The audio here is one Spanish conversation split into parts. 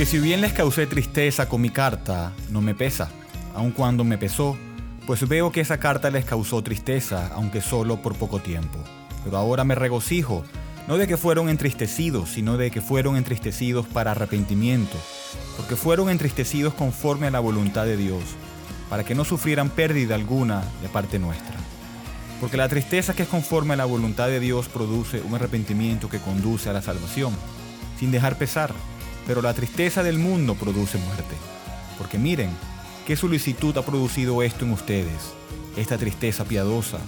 Porque si bien les causé tristeza con mi carta, no me pesa, aun cuando me pesó, pues veo que esa carta les causó tristeza, aunque solo por poco tiempo. Pero ahora me regocijo, no de que fueron entristecidos, sino de que fueron entristecidos para arrepentimiento, porque fueron entristecidos conforme a la voluntad de Dios, para que no sufrieran pérdida alguna de parte nuestra. Porque la tristeza que es conforme a la voluntad de Dios produce un arrepentimiento que conduce a la salvación, sin dejar pesar, pero la tristeza del mundo produce muerte. Porque miren, qué solicitud ha producido esto en ustedes, esta tristeza piadosa,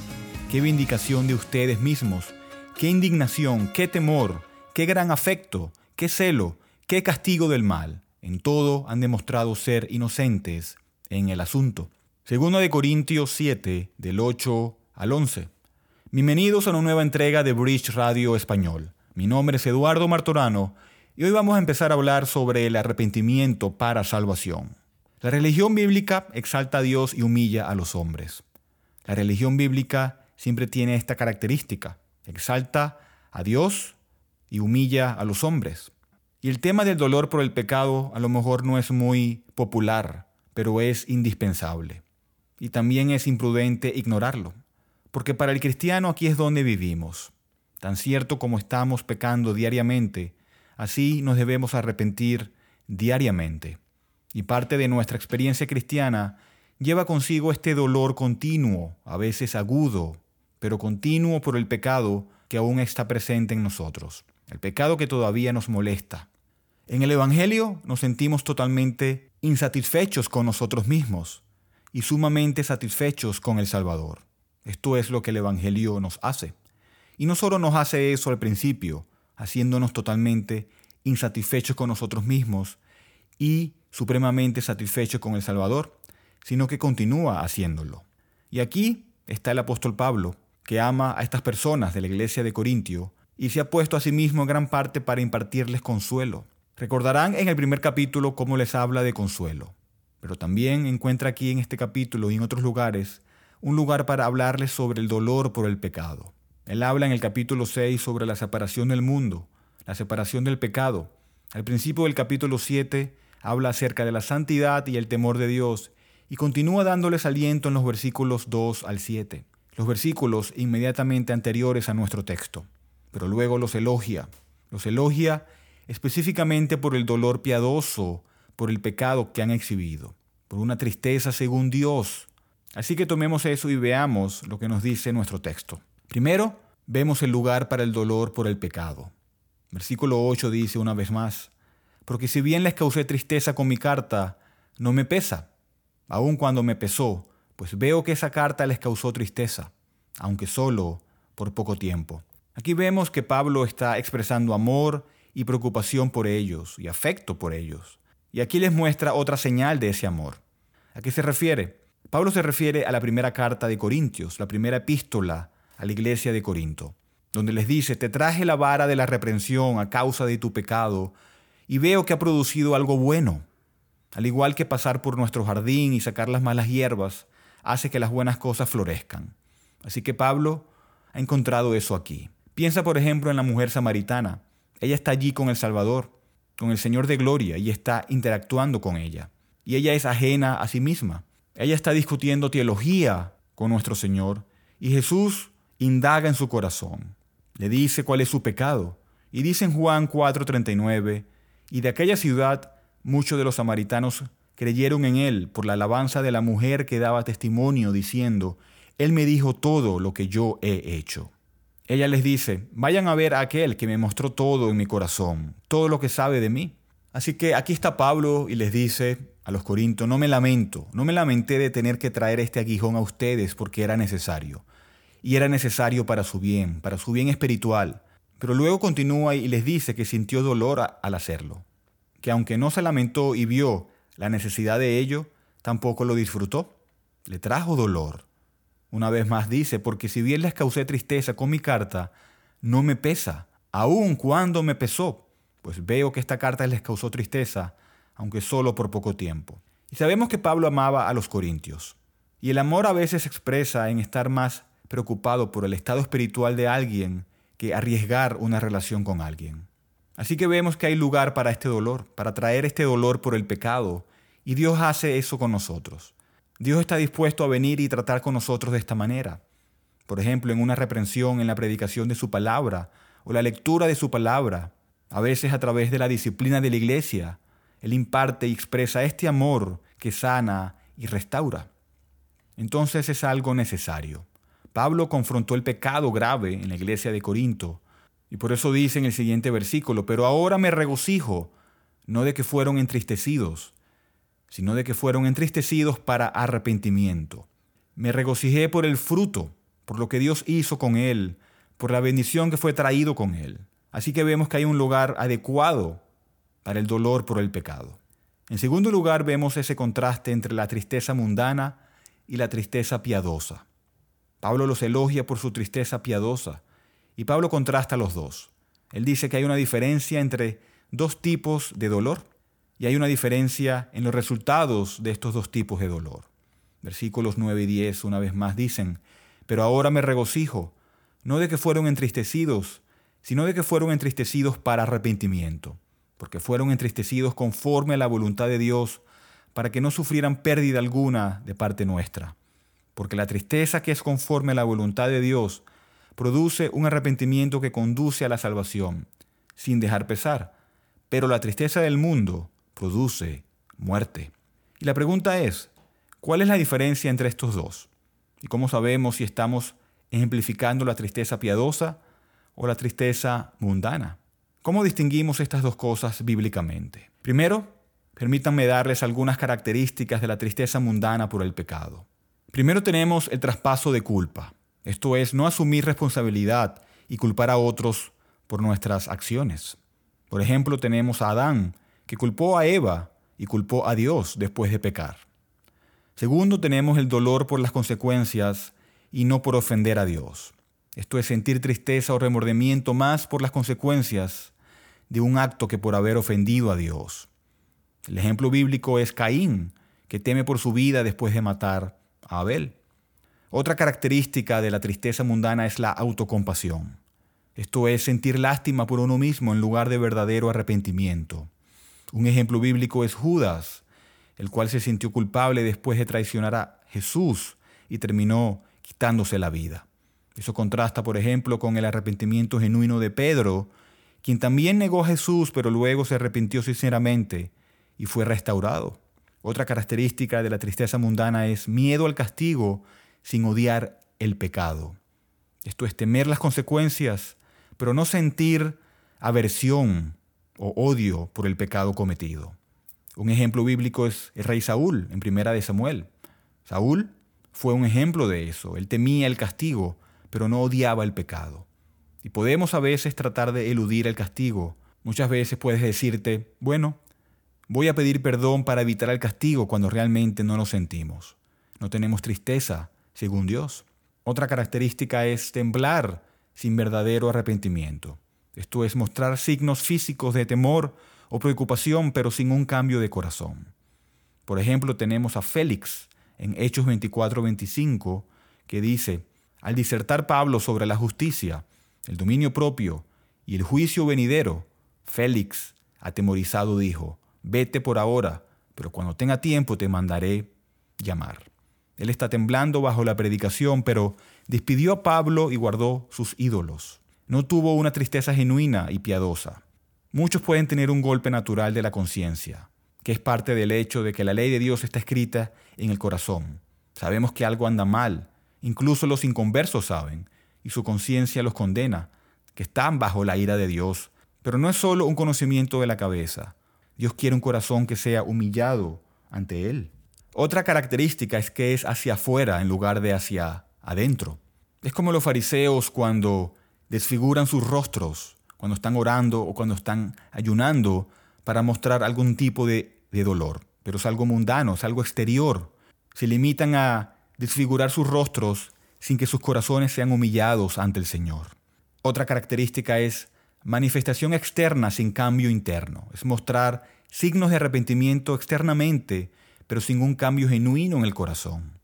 qué vindicación de ustedes mismos, qué indignación, qué temor, qué gran afecto, qué celo, qué castigo del mal. En todo han demostrado ser inocentes en el asunto. Segundo de Corintios 7, del 8 al 11. Bienvenidos a una nueva entrega de Bridge Radio Español. Mi nombre es Eduardo Martorano y hoy vamos a empezar a hablar sobre el arrepentimiento para salvación. La religión bíblica exalta a Dios y humilla a los hombres. La religión bíblica siempre tiene esta característica. Exalta a Dios y humilla a los hombres. Y el tema del dolor por el pecado a lo mejor no es muy popular, pero es indispensable. Y también es imprudente ignorarlo. Porque para el cristiano aquí es donde vivimos. Tan cierto como estamos pecando diariamente, Así nos debemos arrepentir diariamente. Y parte de nuestra experiencia cristiana lleva consigo este dolor continuo, a veces agudo, pero continuo por el pecado que aún está presente en nosotros, el pecado que todavía nos molesta. En el Evangelio nos sentimos totalmente insatisfechos con nosotros mismos y sumamente satisfechos con el Salvador. Esto es lo que el Evangelio nos hace. Y no solo nos hace eso al principio, haciéndonos totalmente insatisfechos con nosotros mismos y supremamente satisfechos con el Salvador, sino que continúa haciéndolo. Y aquí está el apóstol Pablo, que ama a estas personas de la iglesia de Corintio y se ha puesto a sí mismo en gran parte para impartirles consuelo. Recordarán en el primer capítulo cómo les habla de consuelo, pero también encuentra aquí en este capítulo y en otros lugares un lugar para hablarles sobre el dolor por el pecado. Él habla en el capítulo 6 sobre la separación del mundo, la separación del pecado. Al principio del capítulo 7 habla acerca de la santidad y el temor de Dios y continúa dándoles aliento en los versículos 2 al 7, los versículos inmediatamente anteriores a nuestro texto. Pero luego los elogia, los elogia específicamente por el dolor piadoso, por el pecado que han exhibido, por una tristeza según Dios. Así que tomemos eso y veamos lo que nos dice nuestro texto. Primero, vemos el lugar para el dolor por el pecado. Versículo 8 dice una vez más, porque si bien les causé tristeza con mi carta, no me pesa, aun cuando me pesó, pues veo que esa carta les causó tristeza, aunque solo por poco tiempo. Aquí vemos que Pablo está expresando amor y preocupación por ellos y afecto por ellos. Y aquí les muestra otra señal de ese amor. ¿A qué se refiere? Pablo se refiere a la primera carta de Corintios, la primera epístola a la iglesia de Corinto, donde les dice, te traje la vara de la reprensión a causa de tu pecado, y veo que ha producido algo bueno. Al igual que pasar por nuestro jardín y sacar las malas hierbas, hace que las buenas cosas florezcan. Así que Pablo ha encontrado eso aquí. Piensa, por ejemplo, en la mujer samaritana. Ella está allí con el Salvador, con el Señor de Gloria, y está interactuando con ella. Y ella es ajena a sí misma. Ella está discutiendo teología con nuestro Señor, y Jesús indaga en su corazón, le dice cuál es su pecado, y dice en Juan 4:39, y de aquella ciudad muchos de los samaritanos creyeron en él por la alabanza de la mujer que daba testimonio diciendo, Él me dijo todo lo que yo he hecho. Ella les dice, vayan a ver a aquel que me mostró todo en mi corazón, todo lo que sabe de mí. Así que aquí está Pablo y les dice a los corintios, no me lamento, no me lamenté de tener que traer este aguijón a ustedes porque era necesario y era necesario para su bien, para su bien espiritual. Pero luego continúa y les dice que sintió dolor al hacerlo, que aunque no se lamentó y vio la necesidad de ello, tampoco lo disfrutó. Le trajo dolor. Una vez más dice, porque si bien les causé tristeza con mi carta, no me pesa, aun cuando me pesó, pues veo que esta carta les causó tristeza, aunque solo por poco tiempo. Y sabemos que Pablo amaba a los corintios. Y el amor a veces se expresa en estar más preocupado por el estado espiritual de alguien que arriesgar una relación con alguien. Así que vemos que hay lugar para este dolor, para traer este dolor por el pecado, y Dios hace eso con nosotros. Dios está dispuesto a venir y tratar con nosotros de esta manera. Por ejemplo, en una reprensión, en la predicación de su palabra o la lectura de su palabra, a veces a través de la disciplina de la iglesia, Él imparte y expresa este amor que sana y restaura. Entonces es algo necesario. Pablo confrontó el pecado grave en la iglesia de Corinto y por eso dice en el siguiente versículo, pero ahora me regocijo, no de que fueron entristecidos, sino de que fueron entristecidos para arrepentimiento. Me regocijé por el fruto, por lo que Dios hizo con él, por la bendición que fue traído con él. Así que vemos que hay un lugar adecuado para el dolor por el pecado. En segundo lugar, vemos ese contraste entre la tristeza mundana y la tristeza piadosa. Pablo los elogia por su tristeza piadosa y Pablo contrasta los dos. Él dice que hay una diferencia entre dos tipos de dolor y hay una diferencia en los resultados de estos dos tipos de dolor. Versículos 9 y 10 una vez más dicen, pero ahora me regocijo, no de que fueron entristecidos, sino de que fueron entristecidos para arrepentimiento, porque fueron entristecidos conforme a la voluntad de Dios, para que no sufrieran pérdida alguna de parte nuestra. Porque la tristeza que es conforme a la voluntad de Dios produce un arrepentimiento que conduce a la salvación, sin dejar pesar, pero la tristeza del mundo produce muerte. Y la pregunta es, ¿cuál es la diferencia entre estos dos? ¿Y cómo sabemos si estamos ejemplificando la tristeza piadosa o la tristeza mundana? ¿Cómo distinguimos estas dos cosas bíblicamente? Primero, permítanme darles algunas características de la tristeza mundana por el pecado. Primero tenemos el traspaso de culpa, esto es, no asumir responsabilidad y culpar a otros por nuestras acciones. Por ejemplo, tenemos a Adán, que culpó a Eva y culpó a Dios después de pecar. Segundo, tenemos el dolor por las consecuencias y no por ofender a Dios. Esto es sentir tristeza o remordimiento más por las consecuencias de un acto que por haber ofendido a Dios. El ejemplo bíblico es Caín, que teme por su vida después de matar Abel. Otra característica de la tristeza mundana es la autocompasión. Esto es sentir lástima por uno mismo en lugar de verdadero arrepentimiento. Un ejemplo bíblico es Judas, el cual se sintió culpable después de traicionar a Jesús y terminó quitándose la vida. Eso contrasta, por ejemplo, con el arrepentimiento genuino de Pedro, quien también negó a Jesús, pero luego se arrepintió sinceramente y fue restaurado. Otra característica de la tristeza mundana es miedo al castigo sin odiar el pecado. Esto es temer las consecuencias, pero no sentir aversión o odio por el pecado cometido. Un ejemplo bíblico es el rey Saúl en Primera de Samuel. Saúl fue un ejemplo de eso. Él temía el castigo, pero no odiaba el pecado. Y podemos a veces tratar de eludir el castigo. Muchas veces puedes decirte, bueno, voy a pedir perdón para evitar el castigo cuando realmente no lo sentimos. No tenemos tristeza, según Dios. Otra característica es temblar sin verdadero arrepentimiento. Esto es mostrar signos físicos de temor o preocupación, pero sin un cambio de corazón. Por ejemplo, tenemos a Félix en Hechos 24-25, que dice, al disertar Pablo sobre la justicia, el dominio propio y el juicio venidero, Félix, atemorizado, dijo, vete por ahora, pero cuando tenga tiempo te mandaré llamar. Él está temblando bajo la predicación, pero despidió a Pablo y guardó sus ídolos no tuvo una tristeza genuina y piadosa. Muchos pueden tener un golpe natural de la conciencia, que es parte del hecho de que la ley de Dios está escrita en el corazón. Sabemos que algo anda mal, incluso los inconversos saben, y su conciencia los condena, que están bajo la ira de Dios. Pero no es solo un conocimiento de la cabeza. Dios quiere un corazón que sea humillado ante Él. Otra característica es que es hacia afuera en lugar de hacia adentro. Es como los fariseos cuando desfiguran sus rostros cuando están orando o cuando están ayunando para mostrar algún tipo de, dolor. Pero es algo mundano, es algo exterior. Se limitan a desfigurar sus rostros sin que sus corazones sean humillados ante el Señor. Otra característica es manifestación externa sin cambio interno. Es mostrar signos de arrepentimiento externamente, pero sin un cambio genuino en el corazón.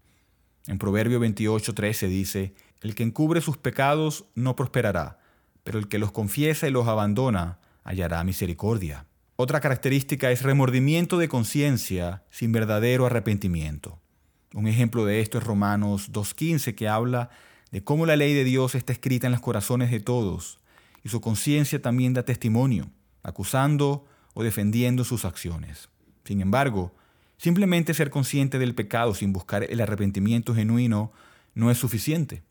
En Proverbio 28:13 dice, el que encubre sus pecados no prosperará, pero el que los confiesa y los abandona hallará misericordia. Otra característica es remordimiento de conciencia sin verdadero arrepentimiento. Un ejemplo de esto es Romanos 2.15 que habla de cómo la ley de Dios está escrita en los corazones de todos su conciencia también da testimonio, acusando o defendiendo sus acciones. Sin embargo, simplemente ser consciente del pecado sin buscar el arrepentimiento genuino no es suficiente.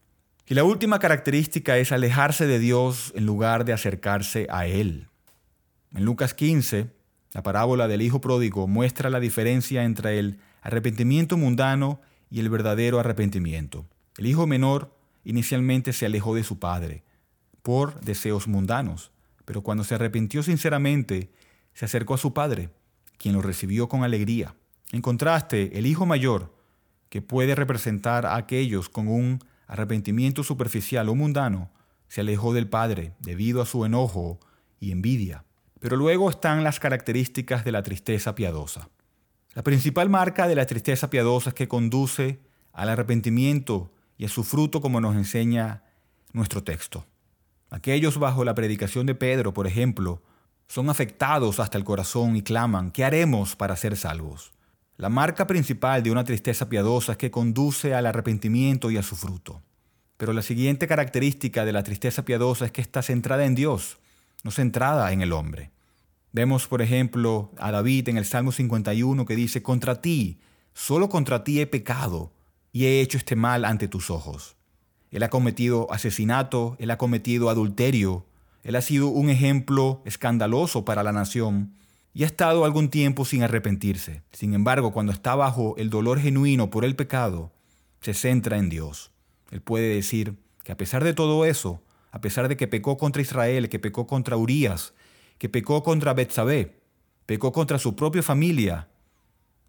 Y la última característica es alejarse de Dios en lugar de acercarse a Él. En Lucas 15, la parábola del Hijo Pródigo muestra la diferencia entre el arrepentimiento mundano y el verdadero arrepentimiento. El hijo menor inicialmente se alejó de su padre por deseos mundanos, pero cuando se arrepintió sinceramente, se acercó a su padre, quien lo recibió con alegría. En contraste, el hijo mayor, que puede representar a aquellos con un arrepentimiento superficial o mundano, se alejó del padre debido a su enojo y envidia. Pero luego están las características de la tristeza piadosa. La principal marca de la tristeza piadosa es que conduce al arrepentimiento y a su fruto como nos enseña nuestro texto. Aquellos bajo la predicación de Pedro, por ejemplo, son afectados hasta el corazón y claman, ¿qué haremos para ser salvos? La marca principal de una tristeza piadosa es que conduce al arrepentimiento y a su fruto. Pero la siguiente característica de la tristeza piadosa es que está centrada en Dios no centrada en el hombre. Vemos, por ejemplo, a David en el Salmo 51 que dice, contra ti, solo contra ti he pecado y he hecho este mal ante tus ojos. Él ha cometido asesinato, él ha cometido adulterio, él ha sido un ejemplo escandaloso para la nación y ha estado algún tiempo sin arrepentirse. Sin embargo, cuando está bajo el dolor genuino por el pecado, se centra en Dios. Él puede decir que a pesar de todo eso, a pesar de que pecó contra Israel, que pecó contra Urias, que pecó contra Betsabé, pecó contra su propia familia.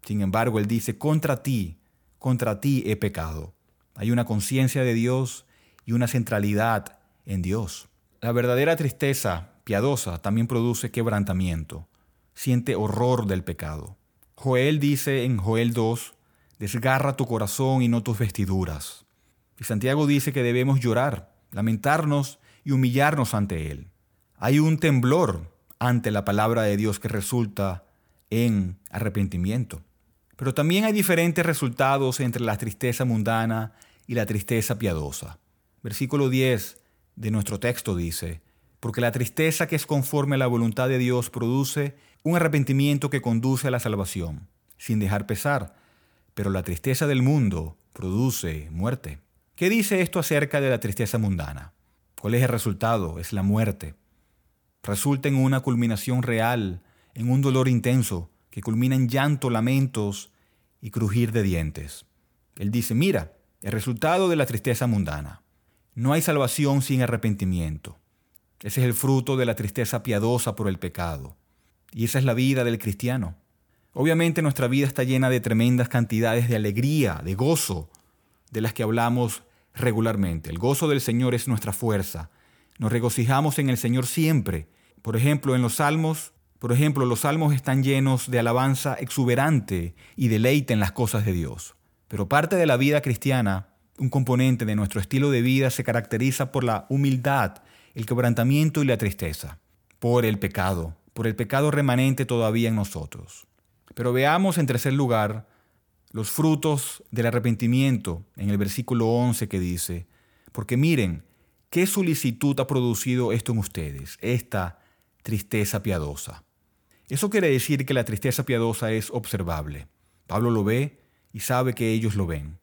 Sin embargo, él dice, contra ti, contra ti he pecado. Hay una conciencia de Dios y una centralidad en Dios. La verdadera tristeza piadosa también produce quebrantamiento, siente horror del pecado. Joel dice en Joel 2, desgarra tu corazón y no tus vestiduras. Y Santiago dice que debemos llorar lamentarnos y humillarnos ante Él. Hay un temblor ante la palabra de Dios que resulta en arrepentimiento. Pero también hay diferentes resultados entre la tristeza mundana y la tristeza piadosa. Versículo 10 de nuestro texto dice, porque la tristeza que es conforme a la voluntad de Dios produce un arrepentimiento que conduce a la salvación, sin dejar pesar, pero la tristeza del mundo produce muerte. ¿Qué dice esto acerca de la tristeza mundana? ¿Cuál es el resultado? Es la muerte. Resulta en una culminación real, en un dolor intenso, que culmina en llanto, lamentos y crujir de dientes. Él dice, mira, el resultado de la tristeza mundana. No hay salvación sin arrepentimiento. Ese es el fruto de la tristeza piadosa por el pecado. Y esa es la vida del cristiano. Obviamente nuestra vida está llena de tremendas cantidades de alegría, de gozo, de las que hablamos regularmente. El gozo del Señor es nuestra fuerza. Nos regocijamos en el Señor siempre. Por ejemplo, en los salmos, por ejemplo, los salmos están llenos de alabanza exuberante y deleite en las cosas de Dios. Pero parte de la vida cristiana, un componente de nuestro estilo de vida se caracteriza por la humildad, el quebrantamiento y la tristeza, por el pecado, por el pecado remanente todavía en nosotros. Pero veamos en tercer lugar los frutos del arrepentimiento en el versículo 11 que dice, porque miren, ¿qué solicitud ha producido esto en ustedes? Esta tristeza piadosa. Eso quiere decir que la tristeza piadosa es observable. Pablo lo ve y sabe que ellos lo ven.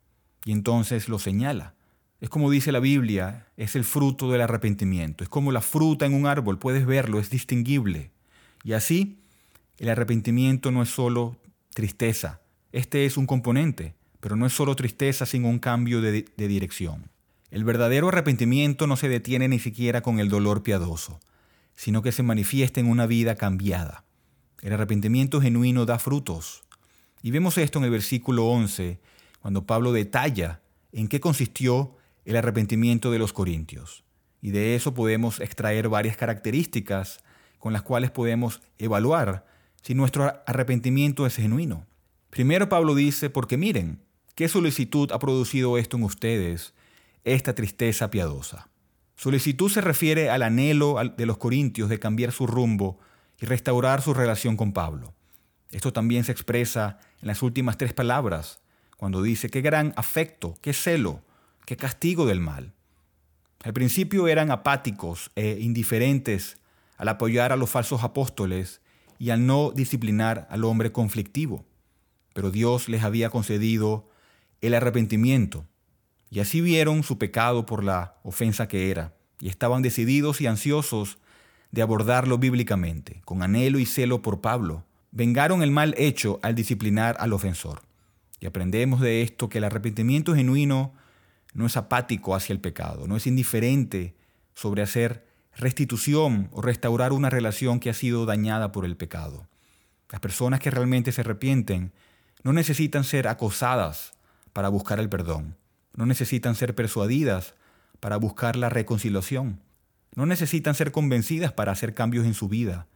Y entonces lo señala. Es como dice la Biblia, es el fruto del arrepentimiento. Es como la fruta en un árbol, puedes verlo, es distinguible. Y así, el arrepentimiento no es solo tristeza, este es un componente, pero no es solo tristeza sin un cambio de, dirección. El verdadero arrepentimiento no se detiene ni siquiera con el dolor piadoso, sino que se manifiesta en una vida cambiada. El arrepentimiento genuino da frutos. Y vemos esto en el versículo 11, cuando Pablo detalla en qué consistió el arrepentimiento de los corintios. Y de eso podemos extraer varias características con las cuales podemos evaluar si nuestro arrepentimiento es genuino. Primero Pablo dice, porque miren, ¿qué solicitud ha producido esto en ustedes, esta tristeza piadosa? Solicitud se refiere al anhelo de los corintios de cambiar su rumbo y restaurar su relación con Pablo. Esto también se expresa en las últimas tres palabras, cuando dice, qué gran afecto, qué celo, qué castigo del mal. Al principio eran apáticos e indiferentes al apoyar a los falsos apóstoles y al no disciplinar al hombre conflictivo. Pero Dios les había concedido el arrepentimiento, y así vieron su pecado por la ofensa que era, y estaban decididos y ansiosos de abordarlo bíblicamente, con anhelo y celo por Pablo. Vengaron el mal hecho al disciplinar al ofensor. Y aprendemos de esto que el arrepentimiento genuino no es apático hacia el pecado, no es indiferente sobre hacer restitución o restaurar una relación que ha sido dañada por el pecado. Las personas que realmente se arrepienten no necesitan ser acosadas para buscar el perdón, no necesitan ser persuadidas para buscar la reconciliación, no necesitan ser convencidas para hacer cambios en su vida.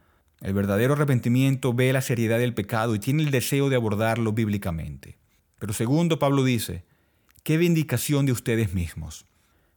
El verdadero arrepentimiento ve la seriedad del pecado y tiene el deseo de abordarlo bíblicamente. Pero segundo, Pablo dice, qué vindicación de ustedes mismos.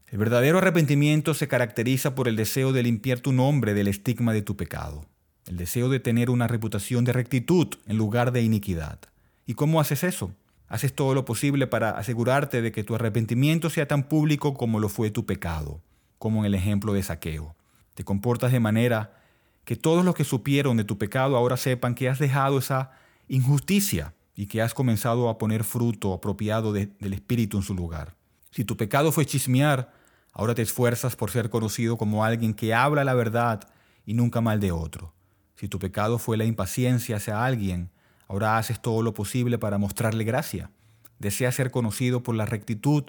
El verdadero arrepentimiento se caracteriza por el deseo de limpiar tu nombre del estigma de tu pecado, el deseo de tener una reputación de rectitud en lugar de iniquidad. ¿Y cómo haces eso? Haces todo lo posible para asegurarte de que tu arrepentimiento sea tan público como lo fue tu pecado, como en el ejemplo de saqueo. Te comportas de manera que todos los que supieron de tu pecado ahora sepan que has dejado esa injusticia y que has comenzado a poner fruto apropiado del Espíritu en su lugar. Si tu pecado fue chismear, ahora te esfuerzas por ser conocido como alguien que habla la verdad y nunca mal de otro. Si tu pecado fue la impaciencia hacia alguien, ahora haces todo lo posible para mostrarle gracia. Deseas ser conocido por la rectitud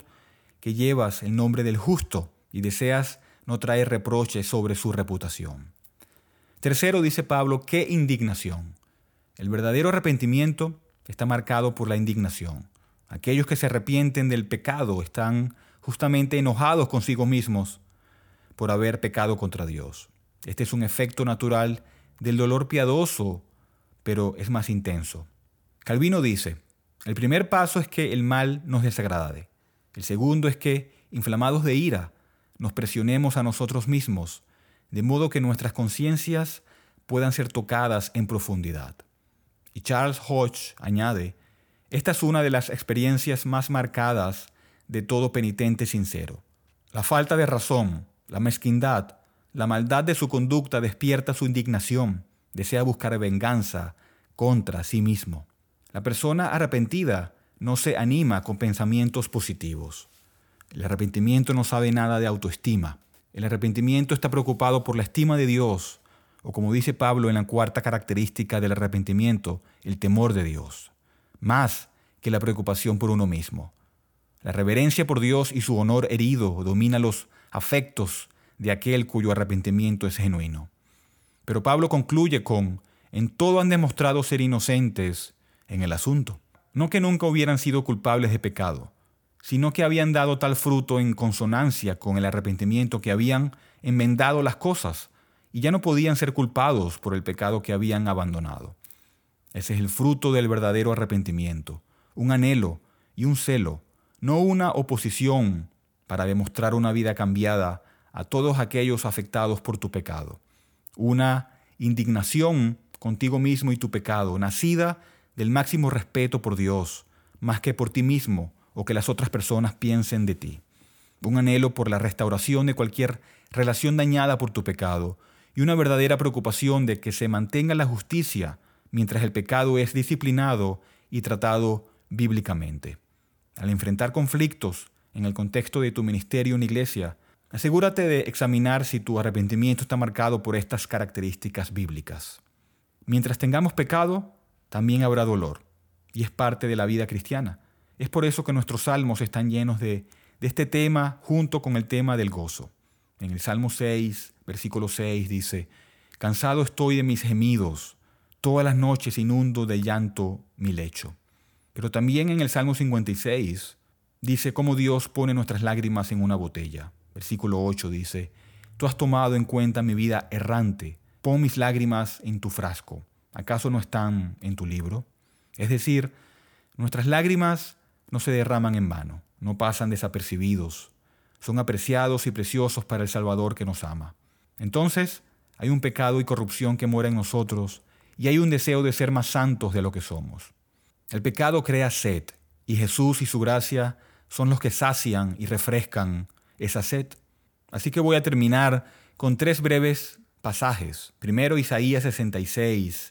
que llevas el nombre del justo y deseas no traer reproches sobre su reputación. Tercero, dice Pablo, qué indignación. El verdadero arrepentimiento está marcado por la indignación. Aquellos que se arrepienten del pecado están justamente enojados consigo mismos por haber pecado contra Dios. Este es un efecto natural del dolor piadoso, pero es más intenso. Calvino dice, el primer paso es que el mal nos desagrade. El segundo es que, inflamados de ira, nos presionemos a nosotros mismos, de modo que nuestras conciencias puedan ser tocadas en profundidad. Y Charles Hodge añade, esta es una de las experiencias más marcadas de todo penitente sincero. La falta de razón, la mezquindad, la maldad de su conducta despierta su indignación, desea buscar venganza contra sí mismo. La persona arrepentida no se anima con pensamientos positivos. El arrepentimiento no sabe nada de autoestima. El arrepentimiento está preocupado por la estima de Dios o como dice Pablo en la cuarta característica del arrepentimiento, el temor de Dios, más que la preocupación por uno mismo. La reverencia por Dios y su honor herido domina los afectos de aquel cuyo arrepentimiento es genuino. Pero Pablo concluye con, en todo han demostrado ser inocentes en el asunto. No que nunca hubieran sido culpables de pecado, sino que habían dado tal fruto en consonancia con el arrepentimiento que habían enmendado las cosas y ya no podían ser culpados por el pecado que habían abandonado. Ese es el fruto del verdadero arrepentimiento, un anhelo y un celo, no una oposición para demostrar una vida cambiada a todos aquellos afectados por tu pecado, una indignación contigo mismo y tu pecado, nacida del máximo respeto por Dios, más que por ti mismo o que las otras personas piensen de ti, un anhelo por la restauración de cualquier relación dañada por tu pecado, y una verdadera preocupación de que se mantenga la justicia mientras el pecado es disciplinado y tratado bíblicamente. Al enfrentar conflictos en el contexto de tu ministerio en iglesia, asegúrate de examinar si tu arrepentimiento está marcado por estas características bíblicas. Mientras tengamos pecado, también habrá dolor, y es parte de la vida cristiana. Es por eso que nuestros salmos están llenos de, este tema junto con el tema del gozo. En el Salmo 6, versículo 6 dice, Cansado estoy de mis gemidos, todas las noches inundo de llanto mi lecho. Pero también en el Salmo 56 dice cómo Dios pone nuestras lágrimas en una botella. Versículo 8 dice, Tú has tomado en cuenta mi vida errante, pon mis lágrimas en tu frasco. ¿Acaso no están en tu libro? Es decir, nuestras lágrimas no se derraman en vano, no pasan desapercibidos, son apreciados y preciosos para el Salvador que nos ama. Entonces, hay un pecado y corrupción que mora en nosotros y hay un deseo de ser más santos de lo que somos. El pecado crea sed y Jesús y su gracia son los que sacian y refrescan esa sed. Así que voy a terminar con tres breves pasajes. Primero Isaías 66,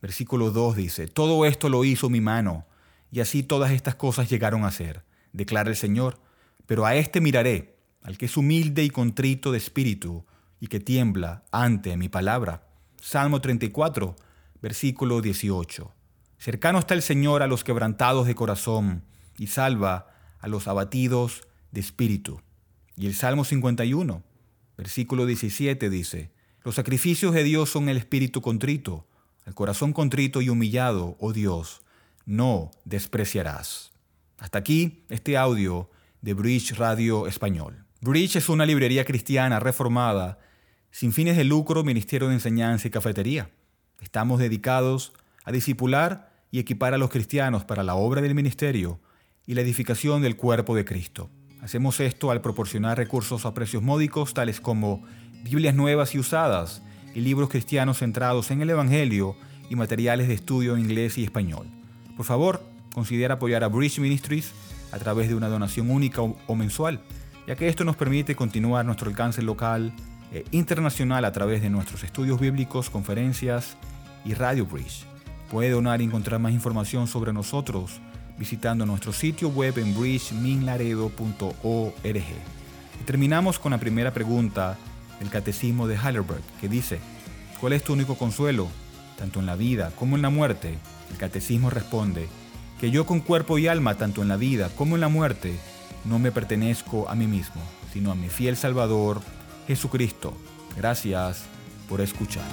versículo 2 dice, Todo esto lo hizo mi mano, y así todas estas cosas llegaron a ser, declara el Señor. Pero a éste miraré, al que es humilde y contrito de espíritu, y que tiembla ante mi palabra. Salmo 34, versículo 18. Cercano está el Señor a los quebrantados de corazón, y salva a los abatidos de espíritu. Y el Salmo 51, versículo 17 dice, Los sacrificios de Dios son el espíritu contrito, el corazón contrito y humillado, oh Dios, no despreciarás. Hasta aquí este audio de Bridge Radio Español. Bridge es una librería cristiana reformada, sin fines de lucro, ministerio de enseñanza y cafetería. Estamos dedicados a discipular y equipar a los cristianos para la obra del ministerio y la edificación del cuerpo de Cristo. Hacemos esto al proporcionar recursos a precios módicos tales como Biblias nuevas y usadas y libros cristianos centrados en el Evangelio y materiales de estudio en inglés y español. Por favor, considera apoyar a Bridge Ministries a través de una donación única o mensual, ya que esto nos permite continuar nuestro alcance local e internacional a través de nuestros estudios bíblicos, conferencias y Radio Bridge. Puede donar y encontrar más información sobre nosotros visitando nuestro sitio web en bridgeminlaredo.org. Terminamos con la primera pregunta del Catecismo de Heidelberg, que dice, ¿cuál es tu único consuelo, tanto en la vida como en la muerte? El Catecismo responde, que yo con cuerpo y alma, tanto en la vida como en la muerte, no me pertenezco a mí mismo, sino a mi fiel Salvador, Jesucristo. Gracias por escuchar.